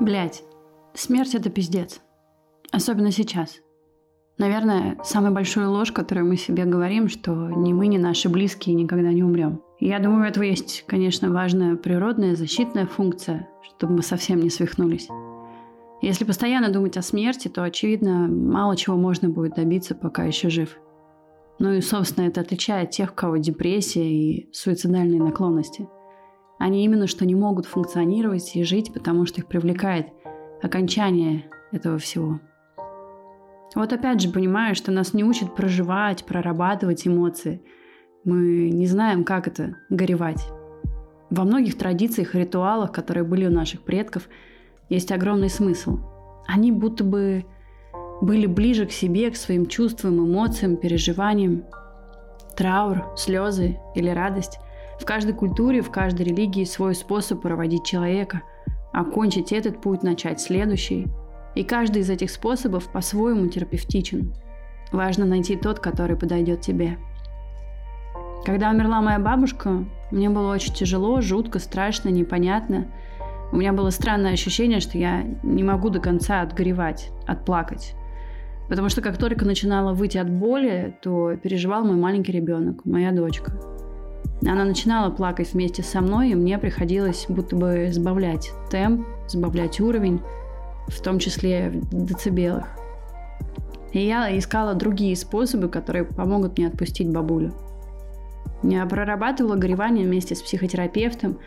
Блять, смерть это пиздец. Особенно сейчас. Наверное, самая большая ложь, которую мы себе говорим, что ни мы, ни наши близкие никогда не умрем. Я думаю, у этого есть, конечно, важная природная защитная функция, чтобы мы совсем не свихнулись. Если постоянно думать о смерти, то, очевидно, мало чего можно будет добиться, пока еще жив. Ну и, собственно, это отличает тех, у кого депрессия и суицидальные наклонности. Они именно что не могут функционировать и жить, потому что их привлекает окончание этого всего. Вот опять же понимаю, что нас не учат проживать, прорабатывать эмоции. Мы не знаем, как это – горевать. Во многих традициях и ритуалах, которые были у наших предков, есть огромный смысл. Они будто бы были ближе к себе, к своим чувствам, эмоциям, переживаниям. Траур, слезы или радость. В каждой культуре, в каждой религии свой способ проводить человека, окончить этот путь, начать следующий – и каждый из этих способов по-своему терапевтичен. Важно найти тот, который подойдет тебе. Когда умерла моя бабушка, мне было очень тяжело, жутко, страшно, непонятно. У меня было странное ощущение, что я не могу до конца отгоревать, отплакать. Потому что как только начинала выйти от боли, то переживал мой маленький ребенок, моя дочка. Она начинала плакать вместе со мной, и мне приходилось будто бы сбавлять темп, сбавлять уровень, в том числе в децибелах. И я искала другие способы, которые помогут мне отпустить бабулю. Я прорабатывала горевание вместе с психотерапевтом,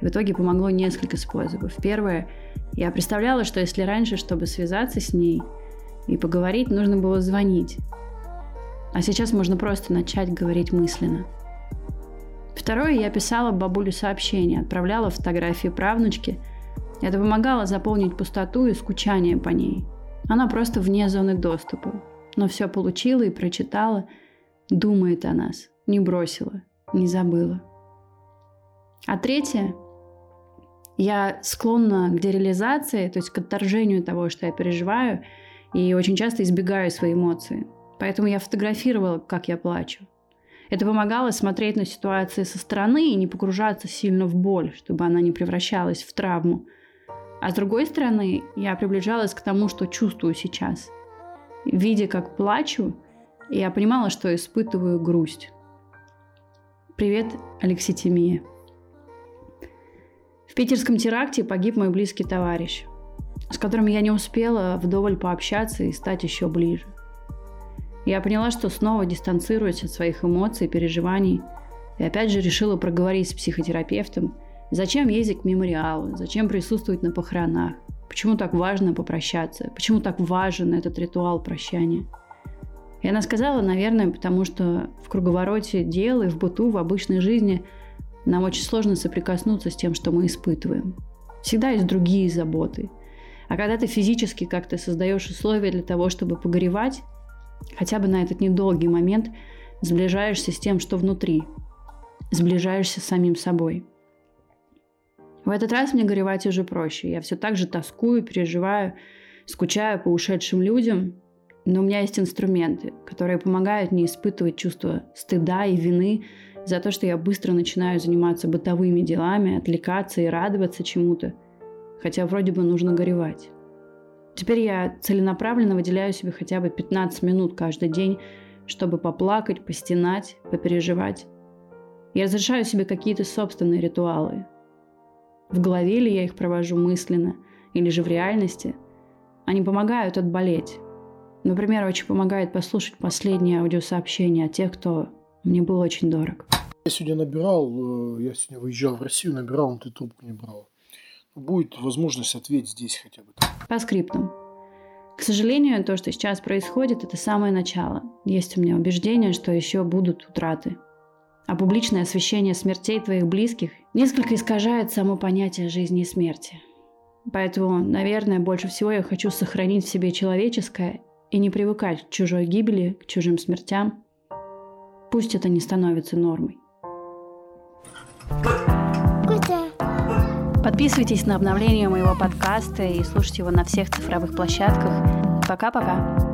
и в итоге помогло несколько способов. Первое, я представляла, что если раньше, чтобы связаться с ней и поговорить, нужно было звонить. А сейчас можно просто начать говорить мысленно. Второе, я писала бабулю сообщения, отправляла фотографии правнучки – это помогало заполнить пустоту и скучание по ней. Она просто вне зоны доступа. Но все получила и прочитала, думает о нас, не бросила, не забыла. А третье, я склонна к дереализации, то есть к отторжению того, что я переживаю, и очень часто избегаю свои эмоции. Поэтому я фотографировала, как я плачу. Это помогало смотреть на ситуации со стороны и не погружаться сильно в боль, чтобы она не превращалась в травму – а с другой стороны, я приближалась к тому, что чувствую сейчас. Видя, как плачу, я понимала, что испытываю грусть. Привет, Алексей Тимия. В питерском теракте погиб мой близкий товарищ, с которым я не успела вдоволь пообщаться и стать еще ближе. Я поняла, что снова дистанцируюсь от своих эмоций и переживаний, и опять же решила проговорить с психотерапевтом – Зачем ездить к мемориалу? Зачем присутствовать на похоронах? Почему так важно попрощаться? Почему так важен этот ритуал прощания? И она сказала, наверное, потому что в круговороте дел и в быту, в обычной жизни нам очень сложно соприкоснуться с тем, что мы испытываем. Всегда есть другие заботы. А когда ты физически как-то создаешь условия для того, чтобы погоревать, хотя бы на этот недолгий момент сближаешься с тем, что внутри, сближаешься с самим собой – в этот раз мне горевать уже проще. Я все так же тоскую, переживаю, скучаю по ушедшим людям, но у меня есть инструменты, которые помогают мне испытывать чувство стыда и вины за то, что я быстро начинаю заниматься бытовыми делами, отвлекаться и радоваться чему-то, хотя вроде бы нужно горевать. Теперь я целенаправленно выделяю себе хотя бы 15 минут каждый день, чтобы поплакать, постенать, попереживать. Я разрешаю себе какие-то собственные ритуалы, в голове ли я их провожу мысленно или же в реальности, они помогают отболеть. Например, очень помогает послушать последние аудиосообщения от тех, кто мне был очень дорог. Я сегодня набирал, э, я сегодня выезжал в Россию, набирал, но ты трубку не брал. Будет возможность ответить здесь хотя бы. По скриптам. К сожалению, то, что сейчас происходит, это самое начало. Есть у меня убеждение, что еще будут утраты а публичное освещение смертей твоих близких несколько искажает само понятие жизни и смерти. Поэтому, наверное, больше всего я хочу сохранить в себе человеческое и не привыкать к чужой гибели, к чужим смертям. Пусть это не становится нормой. Подписывайтесь на обновление моего подкаста и слушайте его на всех цифровых площадках. Пока-пока.